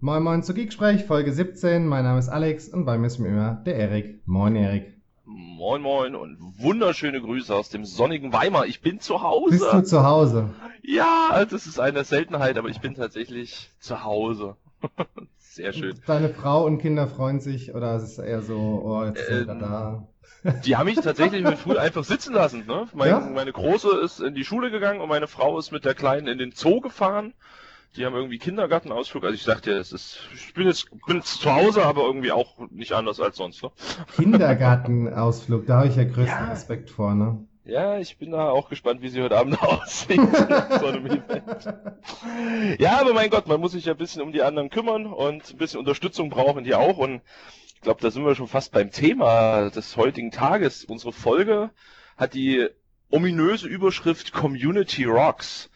Moin Moin zu Geeksprech, Folge 17. Mein Name ist Alex und bei mir ist mir immer der Erik. Moin Erik. Moin Moin und wunderschöne Grüße aus dem sonnigen Weimar. Ich bin zu Hause. Bist du zu Hause? Ja, das ist eine Seltenheit, aber ich bin tatsächlich zu Hause. Sehr schön. Deine Frau und Kinder freuen sich oder ist es eher so, oh, jetzt sind wir Ähm, da? Die haben mich tatsächlich mit früh einfach sitzen lassen. Ne? Mein, Ja? Meine Große ist in die Schule gegangen und meine Frau ist mit der Kleinen in den Zoo gefahren. Die haben irgendwie Kindergartenausflug. Also ich sagte, es ist, ich bin jetzt, bin jetzt zu Hause, aber irgendwie auch nicht anders als sonst. Ne? Kindergartenausflug, da habe ich ja größten Ja. Respekt vor, ne? Ja, ich bin da auch gespannt, wie sie heute Abend aussieht. Ja, aber mein Gott, man muss sich ja ein bisschen um die anderen kümmern und ein bisschen Unterstützung brauchen die auch. Und ich glaube, da sind wir schon fast beim Thema des heutigen Tages. Unsere Folge hat die ominöse Überschrift Community Rocks.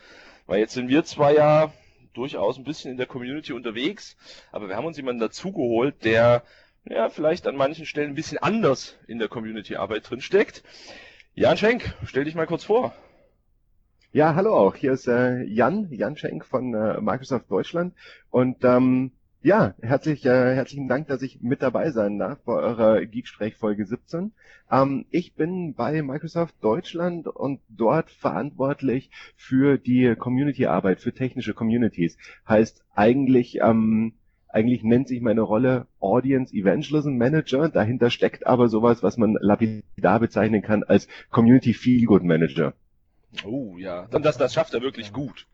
Weil jetzt sind wir zwar ja durchaus ein bisschen in der Community unterwegs, aber wir haben uns jemanden dazugeholt, der ja vielleicht an manchen Stellen ein bisschen anders in der Community-Arbeit drin steckt. Jan Schenk, stell dich mal kurz vor. Ja, hallo auch. Hier ist äh, Jan, Jan Schenk von äh, Microsoft Deutschland. Und ähm, ja, herzlich, äh, herzlichen Dank, dass ich mit dabei sein darf bei eurer Geeksprech Folge 17. Ähm, ich bin bei Microsoft Deutschland und dort verantwortlich für die Community-Arbeit, für technische Communities. Heißt eigentlich, ähm, eigentlich nennt sich meine Rolle Audience Evangelism Manager. Dahinter steckt aber sowas, was man lapidar bezeichnen kann als Community Feelgood Manager. Oh ja, dann das, das schafft er wirklich gut.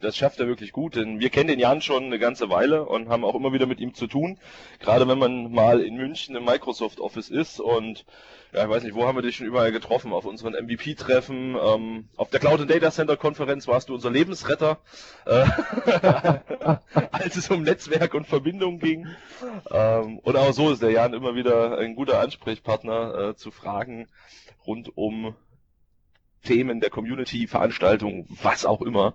Das schafft er wirklich gut, denn wir kennen den Jan schon eine ganze Weile und haben auch immer wieder mit ihm zu tun. Gerade wenn man mal in München im Microsoft Office ist und ja, ich weiß nicht, wo haben wir dich schon überall getroffen? Auf unseren MVP-Treffen, ähm, auf der Cloud and Data Center Konferenz warst du unser Lebensretter, äh, als es um Netzwerk und Verbindung ging. Ähm, und auch so ist der Jan immer wieder ein guter Ansprechpartner äh, zu Fragen rund um Themen der Community, Veranstaltungen, was auch immer.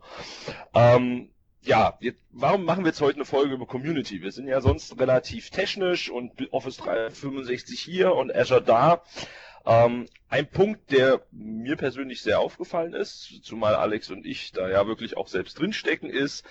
Ähm, ja, jetzt, warum machen wir jetzt heute eine Folge über Community? Wir sind ja sonst relativ technisch und Office 365 hier und Azure da. Ähm, ein Punkt, der mir persönlich sehr aufgefallen ist, zumal Alex und ich da ja wirklich auch selbst drinstecken, ist,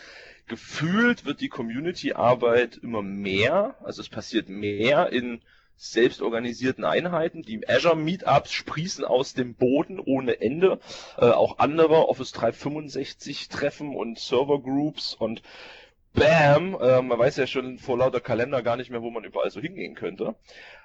gefühlt wird die Community-Arbeit immer mehr, also es passiert mehr in selbstorganisierten Einheiten. Die Azure Meetups sprießen aus dem Boden ohne Ende. Äh, auch andere Office 365 Treffen und Server Groups und Bam, äh, man weiß ja schon vor lauter Kalender gar nicht mehr, wo man überall so hingehen könnte.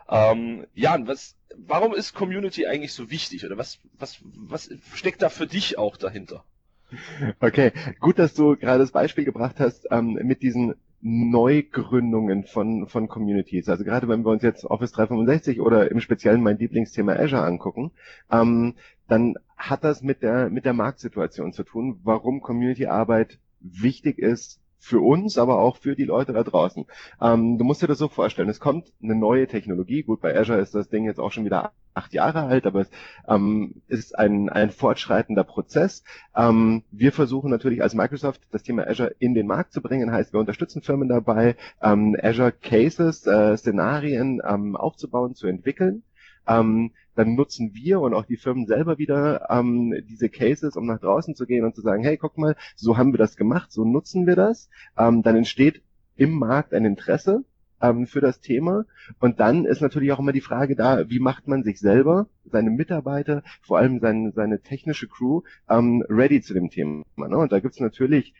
Ähm, Jan, was, warum ist Community eigentlich so wichtig oder was, was, was steckt da für dich auch dahinter? Okay, gut, dass du gerade das Beispiel gebracht hast ähm, mit diesen Neugründungen von, von Communities. Also gerade wenn wir uns jetzt Office 365 oder im Speziellen mein Lieblingsthema Azure angucken, ähm, dann hat das mit der, mit der Marktsituation zu tun, warum Community-Arbeit wichtig ist für uns, aber auch für die Leute da draußen. Ähm, du musst dir das so vorstellen, es kommt eine neue Technologie. Gut, bei Azure ist das Ding jetzt auch schon wieder acht Jahre alt, aber es ähm, ist ein, ein fortschreitender Prozess. Ähm, wir versuchen natürlich als Microsoft das Thema Azure in den Markt zu bringen, heißt wir unterstützen Firmen dabei, ähm, Azure Cases, äh, Szenarien ähm, aufzubauen, zu entwickeln. Ähm, dann nutzen wir und auch die Firmen selber wieder ähm, diese Cases, um nach draußen zu gehen und zu sagen, hey, guck mal, so haben wir das gemacht, so nutzen wir das. Ähm, dann entsteht im Markt ein Interesse ähm, für das Thema. Und dann ist natürlich auch immer die Frage da, wie macht man sich selber, seine Mitarbeiter, vor allem sein, seine technische Crew, ähm, ready zu dem Thema. Ne? Und da gibt's natürlich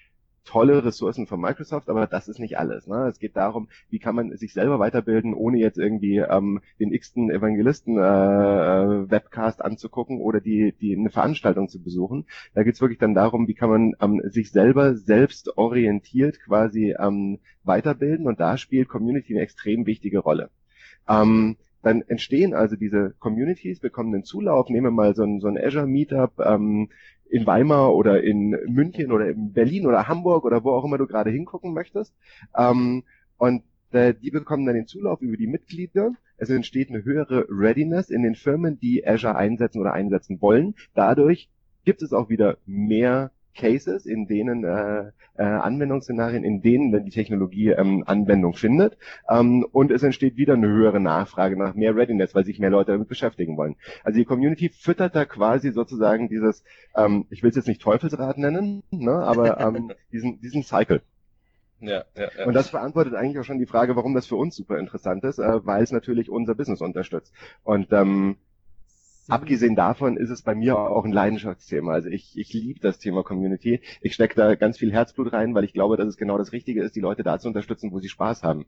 tolle Ressourcen von Microsoft, aber das ist nicht alles. Ne? Es geht darum, wie kann man sich selber weiterbilden, ohne jetzt irgendwie ähm, den x-ten Evangelisten äh, äh, anzugucken oder die, die eine Veranstaltung zu besuchen. Da geht's wirklich dann darum, wie kann man ähm, sich selber selbst orientiert quasi ähm, weiterbilden und da spielt Community eine extrem wichtige Rolle. Ähm, dann entstehen also diese Communities, bekommen einen Zulauf, nehmen wir mal so ein, so ein Azure Meetup, ähm, in Weimar oder in München oder in Berlin oder Hamburg oder wo auch immer du gerade hingucken möchtest. Ähm, und äh, die bekommen dann den Zulauf über die Mitglieder. Es entsteht eine höhere Readiness in den Firmen, die Azure einsetzen oder einsetzen wollen. Dadurch gibt es auch wieder mehr Cases, in denen äh, äh, Anwendungsszenarien, in denen die Technologie ähm, Anwendung findet. Ähm, und es entsteht wieder eine höhere Nachfrage nach mehr Readiness, weil sich mehr Leute damit beschäftigen wollen. Also die Community füttert da quasi sozusagen dieses, ähm, ich will es jetzt nicht Teufelsrad nennen, ne, aber ähm, diesen, diesen Cycle. Ja, ja, ja. Und das beantwortet eigentlich auch schon die Frage, warum das für uns super interessant ist, äh, weil es natürlich unser Business unterstützt. Und ähm, abgesehen davon ist es bei mir auch ein Leidenschaftsthema. Also ich, ich liebe das Thema Community. Ich stecke da ganz viel Herzblut rein, weil ich glaube, dass es genau das Richtige ist, die Leute da zu unterstützen, wo sie Spaß haben.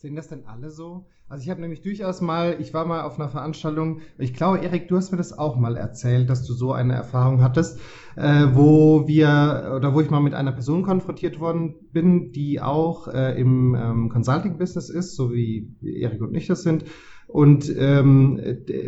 Sehen das denn alle so? Also ich habe nämlich durchaus mal, ich war mal auf einer Veranstaltung, ich glaube, Erik, du hast mir das auch mal erzählt, dass du so eine Erfahrung hattest, äh, wo wir oder wo ich mal mit einer Person konfrontiert worden bin, die auch äh, im ähm, Consulting-Business ist, so wie Erik und ich das sind und ähm,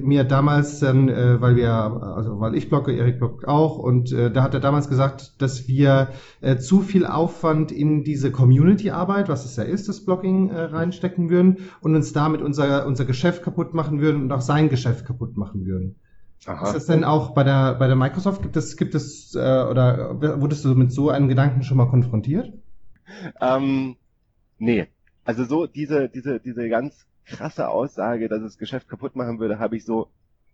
mir damals dann, äh, weil wir, also weil ich blogge, Erik bloggt auch, und äh, da hat er damals gesagt, dass wir äh, zu viel Aufwand in diese Community-Arbeit, was es ja ist, das Blogging, äh, reinstecken würden und uns damit unser, unser Geschäft kaputt machen würden und auch sein Geschäft kaputt machen würden. Aha. Ist das denn auch bei der bei der Microsoft gibt es gibt es äh, oder wurdest du mit so einem Gedanken schon mal konfrontiert? Ähm, nee, also so diese diese diese ganz krasse Aussage, dass es Geschäft kaputt machen würde, habe ich so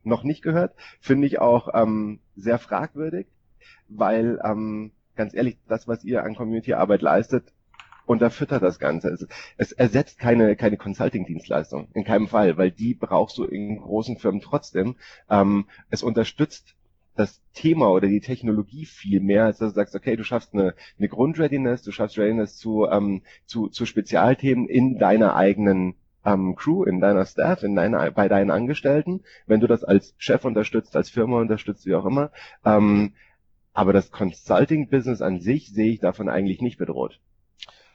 noch nicht gehört. Finde ich auch ähm, sehr fragwürdig, weil ähm, ganz ehrlich, das, was ihr an Community-Arbeit leistet, unterfüttert das Ganze. Es, es ersetzt keine, keine Consulting-Dienstleistung, in keinem Fall, weil die brauchst du in großen Firmen trotzdem. Ähm, es unterstützt das Thema oder die Technologie viel mehr, als dass du sagst, okay, du schaffst eine, eine Grundreadiness, du schaffst Readiness zu, ähm, zu, zu Spezialthemen in deiner eigenen ähm, Crew, in deiner Staff, in deiner, bei deinen Angestellten, wenn du das als Chef unterstützt, als Firma unterstützt, wie auch immer. Ähm, aber das Consulting-Business an sich sehe ich davon eigentlich nicht bedroht.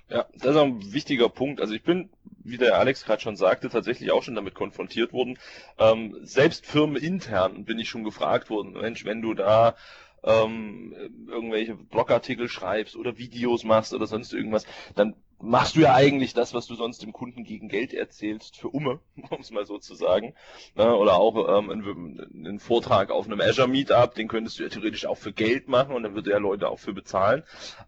Ja, das ist auch ein wichtiger Punkt. Also ich bin, wie der Alex gerade schon sagte, tatsächlich auch schon damit konfrontiert worden. Ähm, selbst firmenintern bin ich schon gefragt worden, Mensch, wenn du da ähm, irgendwelche Blogartikel schreibst oder Videos machst oder sonst irgendwas, dann machst du ja eigentlich das, was du sonst dem Kunden gegen Geld erzählst, für Umme, um es mal so zu sagen. Ne? Oder auch ähm, einen, einen Vortrag auf einem Azure Meetup, den könntest du ja theoretisch auch für Geld machen und dann würde ja Leute auch für bezahlen.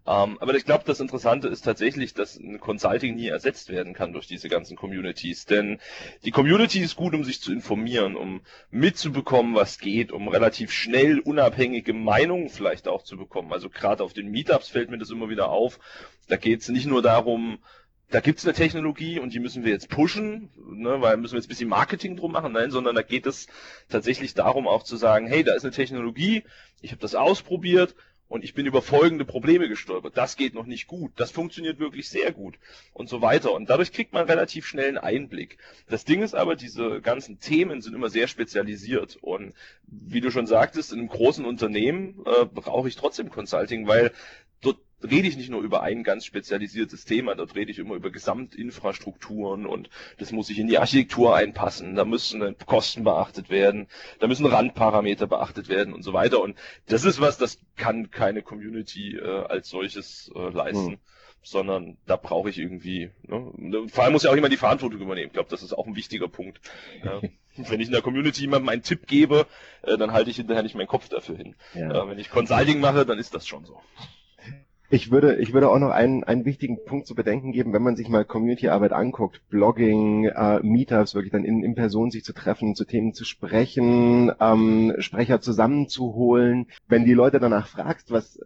Ähm, aber ich glaube, das Interessante ist tatsächlich, dass ein Consulting nie ersetzt werden kann durch diese ganzen Communities. Denn die Community ist gut, um sich zu informieren, um mitzubekommen, was geht, um relativ schnell unabhängige Meinungen vielleicht auch zu bekommen. Also gerade auf den Meetups fällt mir das immer wieder auf da geht es nicht nur darum, da gibt es eine Technologie und die müssen wir jetzt pushen, ne, weil müssen wir jetzt ein bisschen Marketing drum machen, nein, sondern da geht es tatsächlich darum auch zu sagen, hey, da ist eine Technologie, ich habe das ausprobiert und ich bin über folgende Probleme gestolpert. Das geht noch nicht gut, das funktioniert wirklich sehr gut und so weiter. Und dadurch kriegt man relativ schnell einen Einblick. Das Ding ist aber, diese ganzen Themen sind immer sehr spezialisiert und wie du schon sagtest, in einem großen Unternehmen äh, brauche ich trotzdem Consulting, weil dort rede ich nicht nur über ein ganz spezialisiertes Thema, dort rede ich immer über Gesamtinfrastrukturen und das muss sich in die Architektur einpassen, da müssen Kosten beachtet werden, da müssen Randparameter beachtet werden und so weiter. Und das ist was, das kann keine Community äh, als solches äh, leisten. Hm sondern da brauche ich irgendwie, ne? vor allem muss ja auch jemand die Verantwortung übernehmen. Ich glaube, das ist auch ein wichtiger Punkt. Ja. Wenn ich in der Community jemandem einen Tipp gebe, äh, dann halte ich hinterher nicht meinen Kopf dafür hin. Ja. Äh, wenn ich Consulting mache, dann ist das schon so. Ich würde, ich würde auch noch einen, einen wichtigen Punkt zu bedenken geben, wenn man sich mal Community-Arbeit anguckt, Blogging, äh, Meetups, wirklich dann in, in Person sich zu treffen, zu Themen zu sprechen, ähm, Sprecher zusammenzuholen. Wenn die Leute danach fragst, was,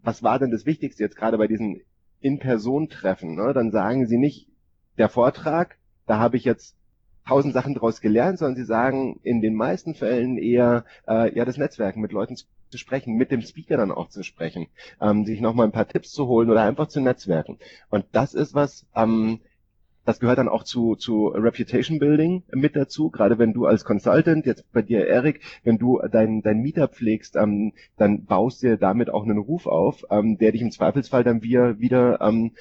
was war denn das Wichtigste jetzt gerade bei diesen In-Person-Treffen, ne, dann sagen sie nicht, der Vortrag, da habe ich jetzt tausend Sachen daraus gelernt, sondern sie sagen in den meisten Fällen eher, äh, ja, das Netzwerken mit Leuten zu sprechen, mit dem Speaker dann auch zu sprechen, ähm, sich nochmal ein paar Tipps zu holen oder einfach zu netzwerken. Und das ist was, ähm, das gehört dann auch zu, zu Reputation Building mit dazu. Gerade wenn du als Consultant, jetzt bei dir Erik, wenn du dein, dein Meetup pflegst, ähm, dann baust dir damit auch einen Ruf auf, ähm, der dich im Zweifelsfall dann wieder, wieder ähm,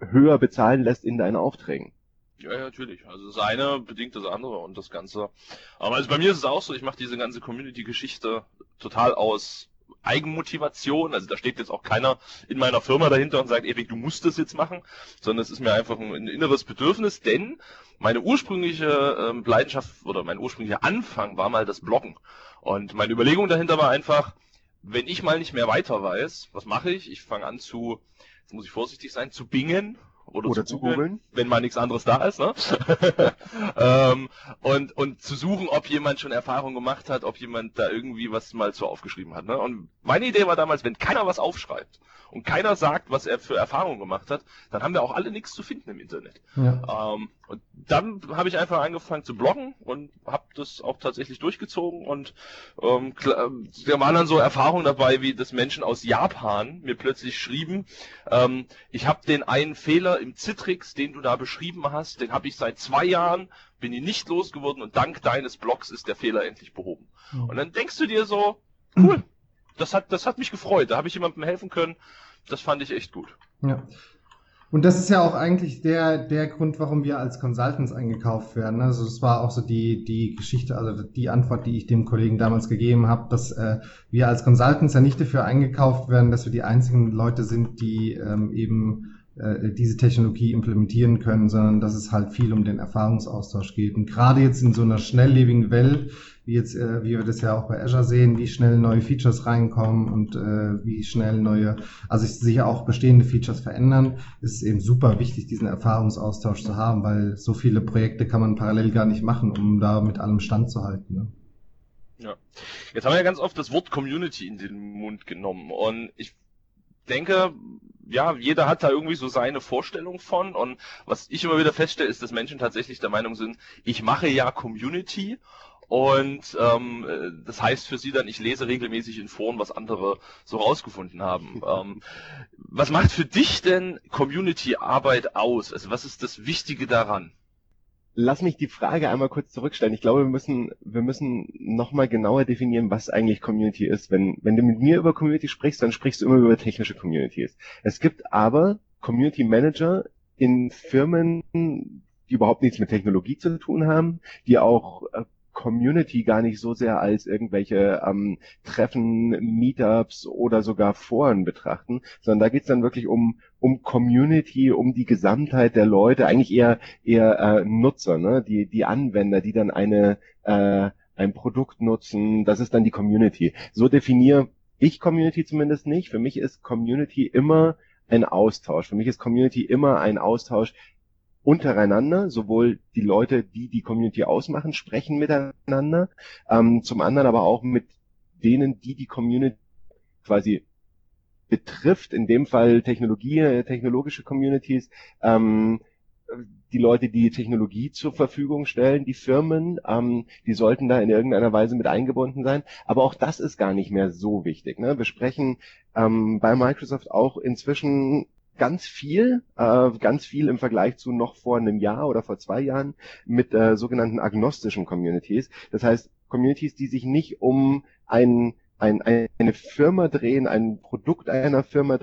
höher bezahlen lässt in deinen Aufträgen. Ja, ja, natürlich. Also das eine bedingt das andere und das Ganze. Aber also bei mir ist es auch so, ich mache diese ganze Community-Geschichte total aus Eigenmotivation. Also da steht jetzt auch keiner in meiner Firma dahinter und sagt, Erik, du musst das jetzt machen, sondern es ist mir einfach ein, inneres Bedürfnis, denn meine ursprüngliche ähm, Leidenschaft oder mein ursprünglicher Anfang war mal das Bloggen. Und meine Überlegung dahinter war einfach, wenn ich mal nicht mehr weiter weiß, was mache ich? Ich fange an zu, jetzt muss ich vorsichtig sein, zu bingen oder, oder zu googeln, wenn mal nichts anderes da ist, ne? ähm, und, und zu suchen, ob jemand schon Erfahrung gemacht hat, ob jemand da irgendwie was mal zu aufgeschrieben hat. Ne? Und meine Idee war damals, wenn keiner was aufschreibt und keiner sagt, was er für Erfahrungen gemacht hat, dann haben wir auch alle nichts zu finden im Internet. Ja. Ähm, und dann habe ich einfach angefangen zu bloggen und habe das auch tatsächlich durchgezogen und ähm, da waren dann so Erfahrungen dabei, wie das Menschen aus Japan mir plötzlich schrieben, ähm, ich habe den einen Fehler im Citrix, den du da beschrieben hast, den habe ich seit zwei Jahren, bin ihn nicht losgeworden und dank deines Blogs ist der Fehler endlich behoben. Mhm. Und dann denkst du dir so, cool, das hat, das hat mich gefreut, da habe ich jemandem helfen können, das fand ich echt gut. Ja. Und das ist ja auch eigentlich der, der Grund, warum wir als Consultants eingekauft werden. Also das war auch so die, die Geschichte, also die Antwort, die ich dem Kollegen damals gegeben habe, dass äh, wir als Consultants ja nicht dafür eingekauft werden, dass wir die einzigen Leute sind, die ähm, eben äh, diese Technologie implementieren können, sondern dass es halt viel um den Erfahrungsaustausch geht. Und gerade jetzt in so einer schnelllebigen Welt, wie jetzt, äh, wie wir das ja auch bei Azure sehen, wie schnell neue Features reinkommen und äh, wie schnell neue, also sich auch bestehende Features verändern, ist eben super wichtig, diesen Erfahrungsaustausch zu haben, weil so viele Projekte kann man parallel gar nicht machen, um da mit allem Stand zu halten. Ne? Ja. Jetzt haben wir ja ganz oft das Wort Community in den Mund genommen und ich denke, ja, jeder hat da irgendwie so seine Vorstellung von. Und was ich immer wieder feststelle, ist, dass Menschen tatsächlich der Meinung sind, ich mache ja Community. Und ähm, das heißt für sie dann, ich lese regelmäßig in Foren, was andere so rausgefunden haben. ähm, was macht für dich denn Community-Arbeit aus? Also was ist das Wichtige daran? lass mich die Frage einmal kurz zurückstellen. Ich glaube, wir müssen, wir müssen nochmal genauer definieren, was eigentlich Community ist. Wenn, wenn du mit mir über Community sprichst, dann sprichst du immer über technische Communities. Es gibt aber Community Manager in Firmen, die überhaupt nichts mit Technologie zu tun haben, die auch äh, Community gar nicht so sehr als irgendwelche ähm, Treffen, Meetups oder sogar Foren betrachten, sondern da geht's dann wirklich um um Community, um die Gesamtheit der Leute, eigentlich eher eher äh, Nutzer, ne? die die Anwender, die dann eine äh, ein Produkt nutzen, das ist dann die Community. So definiere ich Community zumindest nicht. Für mich ist Community immer ein Austausch. Für mich ist Community immer ein Austausch untereinander, sowohl die Leute, die die Community ausmachen, sprechen miteinander, ähm, zum anderen aber auch mit denen, die die Community quasi betrifft, in dem Fall Technologie, äh, technologische Communities, ähm, die Leute, die Technologie zur Verfügung stellen, die Firmen, ähm, die sollten da in irgendeiner Weise mit eingebunden sein. Aber auch das ist gar nicht mehr so wichtig. Ne? Wir sprechen ähm, bei Microsoft auch inzwischen ganz viel, äh, ganz viel im Vergleich zu noch vor einem Jahr oder vor zwei Jahren mit äh, sogenannten agnostischen Communities. Das heißt, Communities, die sich nicht um ein, ein, eine Firma drehen, ein Produkt einer Firma,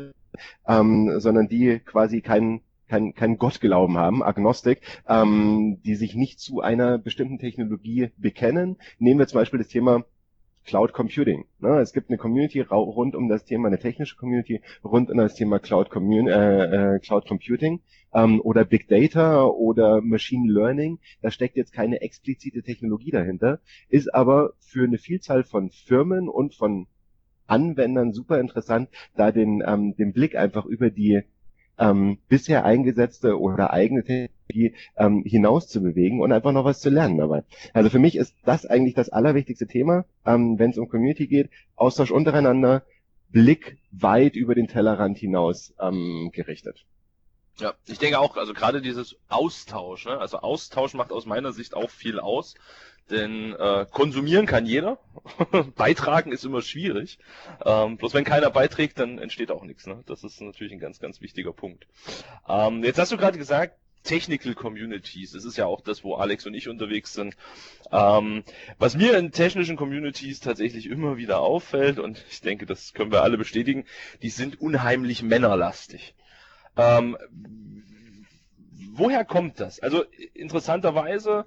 ähm, sondern die quasi keinen kein, kein Gottglauben haben, Agnostik, ähm, die sich nicht zu einer bestimmten Technologie bekennen. Nehmen wir zum Beispiel das Thema Cloud Computing. Ne? Es gibt eine Community rund um das Thema, eine technische Community rund um das Thema Cloud, Commun äh, äh, Cloud Computing ähm, oder Big Data oder Machine Learning. Da steckt jetzt keine explizite Technologie dahinter, ist aber für eine Vielzahl von Firmen und von Anwendern super interessant, da den, ähm, den Blick einfach über die ähm, bisher eingesetzte oder eigene Technologie ähm, hinaus zu bewegen und einfach noch was zu lernen dabei. Also für mich ist das eigentlich das allerwichtigste Thema, ähm, wenn es um Community geht, Austausch untereinander, Blick weit über den Tellerrand hinaus ähm, gerichtet. Ja, ich denke auch, also gerade dieses Austausch, ne? also Austausch macht aus meiner Sicht auch viel aus. Denn äh, konsumieren kann jeder, beitragen ist immer schwierig. Ähm, bloß wenn keiner beiträgt, dann entsteht auch nichts. Ne? Das ist natürlich ein ganz, ganz wichtiger Punkt. Ähm, jetzt hast du gerade gesagt, Technical Communities. Das ist ja auch das, wo Alex und ich unterwegs sind. Ähm, was mir in technischen Communities tatsächlich immer wieder auffällt, und ich denke, das können wir alle bestätigen, die sind unheimlich männerlastig. Ähm, woher kommt das? Also interessanterweise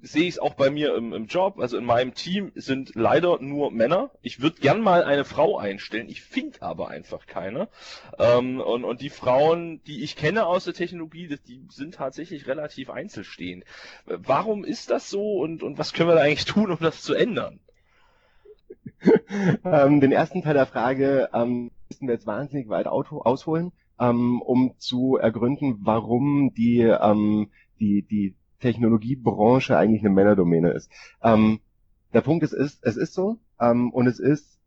sehe ich es auch bei mir im, im, Job, also in meinem Team sind leider nur Männer. Ich würde gern mal eine Frau einstellen, ich finde aber einfach keine. Ähm, und, und die Frauen, die ich kenne aus der Technologie, die sind tatsächlich relativ einzelstehend. Warum ist das so und, und was können wir da eigentlich tun, um das zu ändern? ähm, den ersten Teil der Frage ähm, müssen wir jetzt wahnsinnig weit ausholen. ähm, um zu ergründen, warum die, ähm, die, die Technologiebranche eigentlich eine Männerdomäne ist. Ähm, der Punkt ist, ist, es ist so ähm, und es ist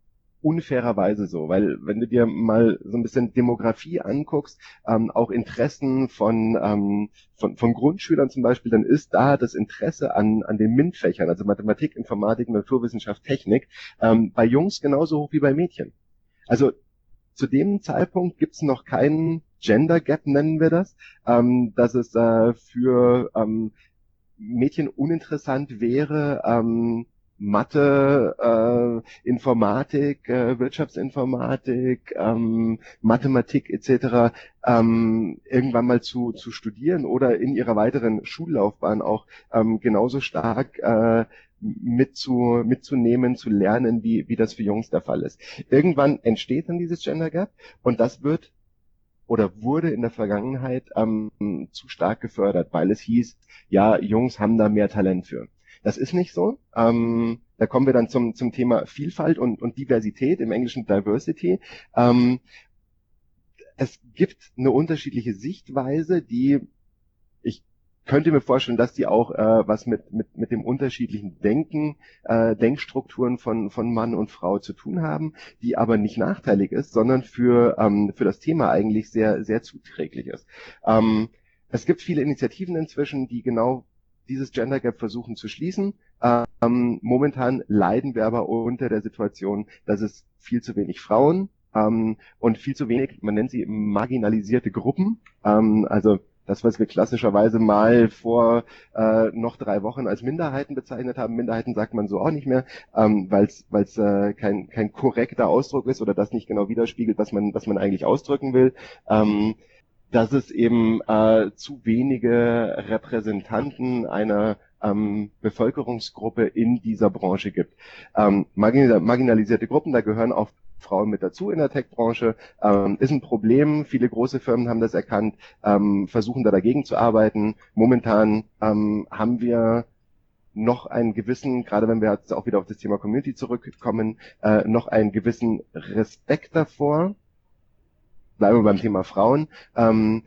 unfairerweise so, weil wenn du dir mal so ein bisschen Demografie anguckst, ähm, auch Interessen von, ähm, von, von Grundschülern zum Beispiel, dann ist da das Interesse an, an den MINT-Fächern, also Mathematik, Informatik, Naturwissenschaft, Technik, ähm, bei Jungs genauso hoch wie bei Mädchen. Also zu dem Zeitpunkt gibt's noch keinen Gender Gap, nennen wir das, ähm, dass es äh, für ähm, Mädchen uninteressant wäre, ähm, Mathe, äh, Informatik, äh, Wirtschaftsinformatik, ähm, Mathematik etc. Ähm, irgendwann mal zu, zu studieren oder in ihrer weiteren Schullaufbahn auch ähm, genauso stark äh, mitzu, mitzunehmen, zu lernen, wie, wie das für Jungs der Fall ist. Irgendwann entsteht dann dieses Gender Gap und das wird oder wurde in der Vergangenheit ähm, zu stark gefördert, weil es hieß, ja, Jungs haben da mehr Talent für. Das ist nicht so. Ähm, da kommen wir dann zum, zum Thema Vielfalt und, und Diversität, im Englischen Diversity. Ähm, es gibt eine unterschiedliche Sichtweise, die ich könnte mir vorstellen, dass die auch äh, was mit, mit, mit dem unterschiedlichen Denken, äh, Denkstrukturen von, von Mann und Frau zu tun haben, die aber nicht nachteilig ist, sondern für, ähm, für das Thema eigentlich sehr, sehr zuträglich ist. Ähm, es gibt viele Initiativen inzwischen, die genau dieses Gender Gap versuchen zu schließen. Ähm, momentan leiden wir aber unter der Situation, dass es viel zu wenig Frauen ähm, und viel zu wenig, man nennt sie marginalisierte Gruppen, ähm, also das, was wir klassischerweise mal vor äh, noch drei Wochen als Minderheiten bezeichnet haben. Minderheiten sagt man so auch nicht mehr, ähm, weil es äh, kein, kein korrekter Ausdruck ist oder das nicht genau widerspiegelt, was man, was man eigentlich ausdrücken will. Ähm, dass es eben äh, zu wenige Repräsentanten einer ähm, Bevölkerungsgruppe in dieser Branche gibt. Ähm, marginalisierte Gruppen, da gehören auch Frauen mit dazu in der Tech-Branche, ähm, ist ein Problem. Viele große Firmen haben das erkannt, ähm, versuchen da dagegen zu arbeiten. Momentan ähm, haben wir noch einen gewissen, gerade wenn wir jetzt auch wieder auf das Thema Community zurückkommen, äh, noch einen gewissen Respekt davor, bleiben wir beim Thema Frauen, ähm,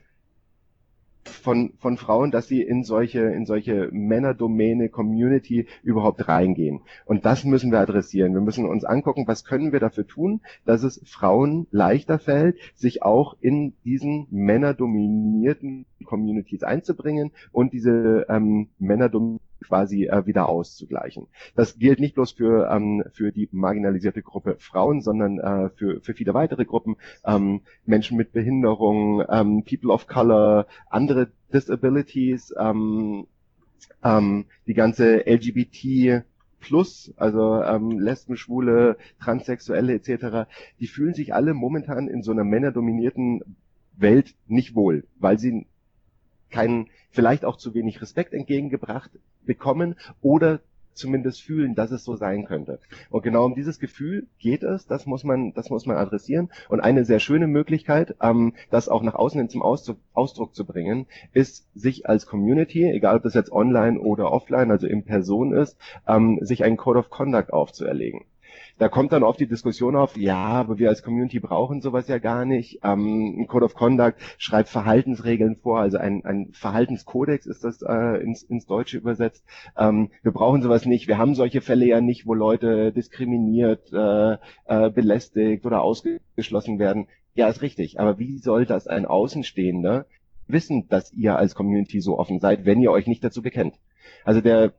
von, von Frauen, dass sie in solche, in solche Männerdomäne, Community überhaupt reingehen. Und das müssen wir adressieren. Wir müssen uns angucken, was können wir dafür tun, dass es Frauen leichter fällt, sich auch in diesen männerdominierten Communities einzubringen und diese ähm, Männerdominierten quasi äh, wieder auszugleichen. Das gilt nicht bloß für, ähm, für die marginalisierte Gruppe Frauen, sondern äh, für, für viele weitere Gruppen, ähm, Menschen mit Behinderung, ähm, People of Color, andere Disabilities, ähm, ähm, die ganze LGBT Plus, also ähm, Lesben, Schwule, Transsexuelle etc., die fühlen sich alle momentan in so einer männerdominierten Welt nicht wohl, weil sie keinen, vielleicht auch zu wenig Respekt entgegengebracht bekommen oder zumindest fühlen, dass es so sein könnte. Und genau um dieses Gefühl geht es, das muss man, das muss man adressieren. Und eine sehr schöne Möglichkeit, ähm, das auch nach außen hin zum Ausdruck, Ausdruck zu bringen, ist, sich als Community, egal ob das jetzt online oder offline, also in Person ist, ähm, sich einen Code of Conduct aufzuerlegen. Da kommt dann oft die Diskussion auf, ja, aber wir als Community brauchen sowas ja gar nicht. Ähm, ein Code of Conduct schreibt Verhaltensregeln vor, also ein, ein Verhaltenskodex ist das äh, ins, ins Deutsche übersetzt. Ähm, wir brauchen sowas nicht. Wir haben solche Fälle ja nicht, wo Leute diskriminiert, äh, äh, belästigt oder ausgeschlossen werden. Ja, ist richtig. Aber wie soll das ein Außenstehender wissen, dass ihr als Community so offen seid, wenn ihr euch nicht dazu bekennt? Also der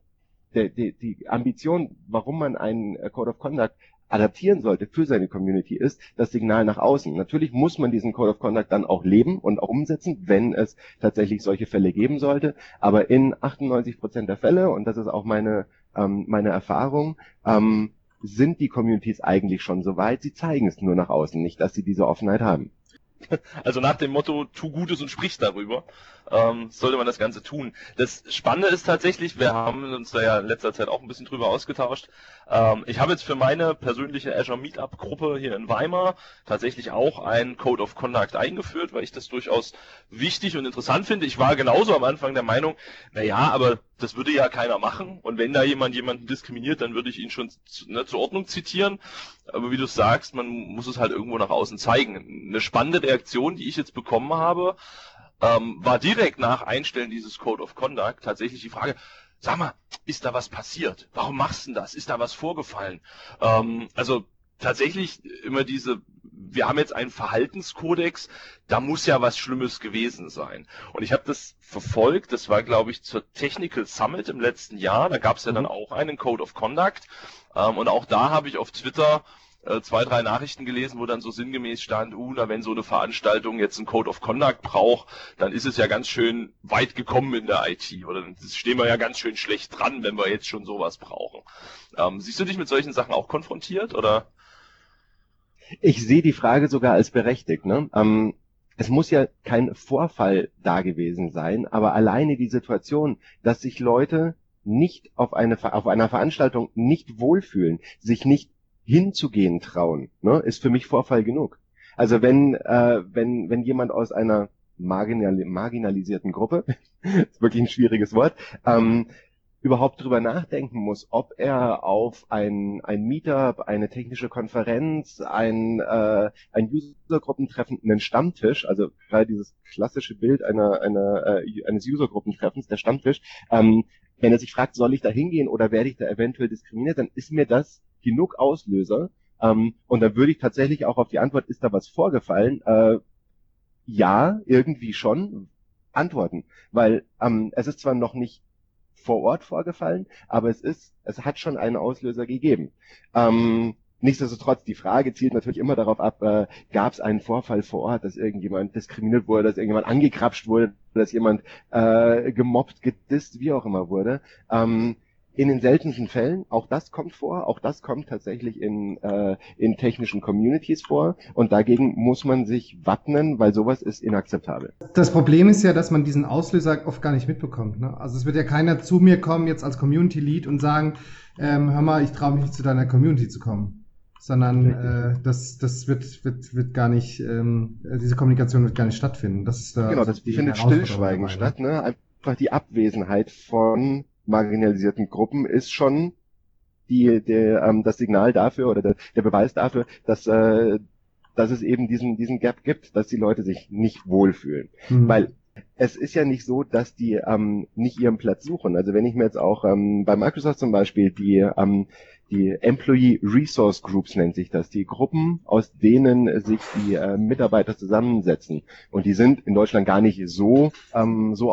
der, die, die Ambition, warum man einen äh, Code of Conduct adaptieren sollte für seine Community ist das Signal nach außen. Natürlich muss man diesen Code of Conduct dann auch leben und auch umsetzen, wenn es tatsächlich solche Fälle geben sollte. Aber in 98 Prozent der Fälle, und das ist auch meine, ähm, meine Erfahrung, ähm, sind die Communities eigentlich schon so weit. Sie zeigen es nur nach außen, nicht, dass sie diese Offenheit haben. Also nach dem Motto, tu Gutes und sprich darüber, ähm, sollte man das Ganze tun. Das Spannende ist tatsächlich, wir haben uns da ja in letzter Zeit auch ein bisschen drüber ausgetauscht. Ähm, ich habe jetzt für meine persönliche Azure Meetup Gruppe hier in Weimar tatsächlich auch ein Code of Conduct eingeführt, weil ich das durchaus wichtig und interessant finde. Ich war genauso am Anfang der Meinung, naja, aber das würde ja keiner machen. Und wenn da jemand jemanden diskriminiert, dann würde ich ihn schon zu, ne, zur Ordnung zitieren. Aber wie du sagst, man muss es halt irgendwo nach außen zeigen. Eine spannende Reaktion, die ich jetzt bekommen habe, ähm, war direkt nach Einstellen dieses Code of Conduct tatsächlich die Frage, sag mal, ist da was passiert? Warum machst du denn das? Ist da was vorgefallen? Ähm, also tatsächlich immer diese, wir haben jetzt einen Verhaltenskodex, da muss ja was Schlimmes gewesen sein. Und ich habe das verfolgt, das war glaube ich zur Technical Summit im letzten Jahr, da gab es ja dann mhm. auch einen Code of Conduct. Ähm, und auch da habe ich auf Twitter äh, zwei, drei Nachrichten gelesen, wo dann so sinngemäß stand, uh, na, wenn so eine Veranstaltung jetzt einen Code of Conduct braucht, dann ist es ja ganz schön weit gekommen in der IT. Oder dann stehen wir ja ganz schön schlecht dran, wenn wir jetzt schon sowas brauchen. Ähm, siehst du dich mit solchen Sachen auch konfrontiert, oder? Ich sehe die Frage sogar als berechtigt. Ne? Ähm, es muss ja kein Vorfall da gewesen sein, aber alleine die Situation, dass sich Leute nicht auf, eine, auf einer Veranstaltung nicht wohlfühlen, sich nicht hinzugehen trauen, ne, ist für mich Vorfall genug. Also wenn, äh, wenn, wenn jemand aus einer marginal, marginalisierten Gruppe, ist wirklich ein schwieriges Wort, ähm, überhaupt drüber nachdenken muss, ob er auf ein, ein Meetup, eine technische Konferenz, ein, äh, ein Usergruppentreffen, einen Stammtisch, also gerade dieses klassische Bild einer, einer, äh, eines Usergruppentreffens, der Stammtisch, ähm, wenn er sich fragt, soll ich da hingehen oder werde ich da eventuell diskriminiert, dann ist mir das genug Auslöser. Ähm, und dann würde ich tatsächlich auch auf die Antwort, ist da was vorgefallen? Äh, ja, irgendwie schon antworten. Weil ähm, es ist zwar noch nicht vor Ort vorgefallen, aber es ist, es hat schon einen Auslöser gegeben. Ähm, Nichtsdestotrotz, die Frage zielt natürlich immer darauf ab, äh, gab es einen Vorfall vor Ort, dass irgendjemand diskriminiert wurde, dass irgendjemand angekrapscht wurde, dass jemand äh, gemobbt, gedisst, wie auch immer wurde. Ähm, in den seltensten Fällen, auch das kommt vor, auch das kommt tatsächlich in, äh, in technischen Communities vor und dagegen muss man sich wappnen, weil sowas ist inakzeptabel. Das Problem ist ja, dass man diesen Auslöser oft gar nicht mitbekommt. Ne? Also es wird ja keiner zu mir kommen jetzt als Community Lead und sagen, ähm, hör mal, ich traue mich nicht zu deiner Community zu kommen. Sondern äh, das, das wird, wird, wird gar nicht, ähm, diese Kommunikation wird gar nicht stattfinden. Das ist da genau, das findet Stillschweigen statt, ne? Einfach die Abwesenheit von marginalisierten Gruppen ist schon die, der, ähm, das Signal dafür oder der, der Beweis dafür, dass, äh, dass es eben diesen, diesen Gap gibt, dass die Leute sich nicht wohlfühlen. Mhm. Weil es ist ja nicht so, dass die ähm, nicht ihren Platz suchen. Also wenn ich mir jetzt auch ähm, bei Microsoft zum Beispiel die ähm, die Employee Resource Groups nennt sich das, die Gruppen, aus denen sich die äh, Mitarbeiter zusammensetzen. Und die sind in Deutschland gar nicht so ähm, so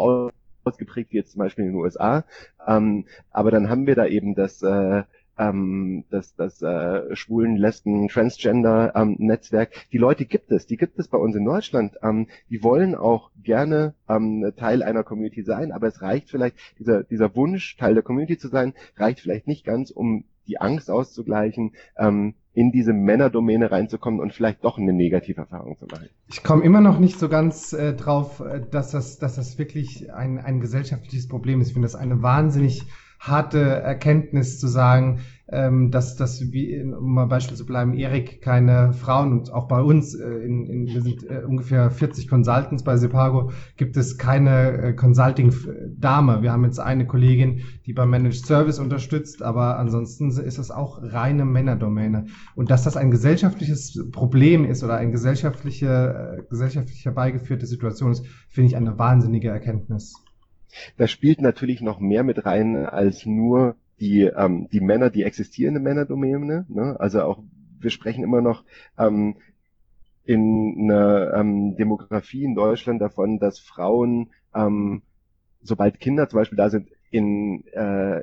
ausgeprägt wie jetzt zum Beispiel in den USA. Ähm, aber dann haben wir da eben das, äh, ähm, das, das äh, schwulen, lesben, transgender ähm, Netzwerk. Die Leute gibt es, die gibt es bei uns in Deutschland. Ähm, die wollen auch gerne ähm, Teil einer Community sein, aber es reicht vielleicht, dieser, dieser Wunsch, Teil der Community zu sein, reicht vielleicht nicht ganz, um die Angst auszugleichen, ähm, in diese Männerdomäne reinzukommen und vielleicht doch eine negative Erfahrung zu machen. Ich komme immer noch nicht so ganz äh, drauf, äh, dass das, dass das wirklich ein, ein gesellschaftliches Problem ist. Ich finde das eine wahnsinnig harte Erkenntnis zu sagen, ähm, dass, dass wie, um mal Beispiel zu bleiben, Erik keine Frauen und auch bei uns, äh, in, in, wir sind äh, ungefähr 40 Consultants bei Sepago, gibt es keine äh, Consulting-Dame. Wir haben jetzt eine Kollegin, die beim Managed Service unterstützt, aber ansonsten ist das auch reine Männerdomäne. Und dass das ein gesellschaftliches Problem ist oder eine gesellschaftliche, äh, gesellschaftlich herbeigeführte Situation ist, finde ich eine wahnsinnige Erkenntnis. Da spielt natürlich noch mehr mit rein als nur die, ähm, die Männer, die existierende Männerdomäne, ne? also auch, wir sprechen immer noch ähm, in einer ähm, Demografie in Deutschland davon, dass Frauen, ähm, sobald Kinder zum Beispiel da sind, in, äh,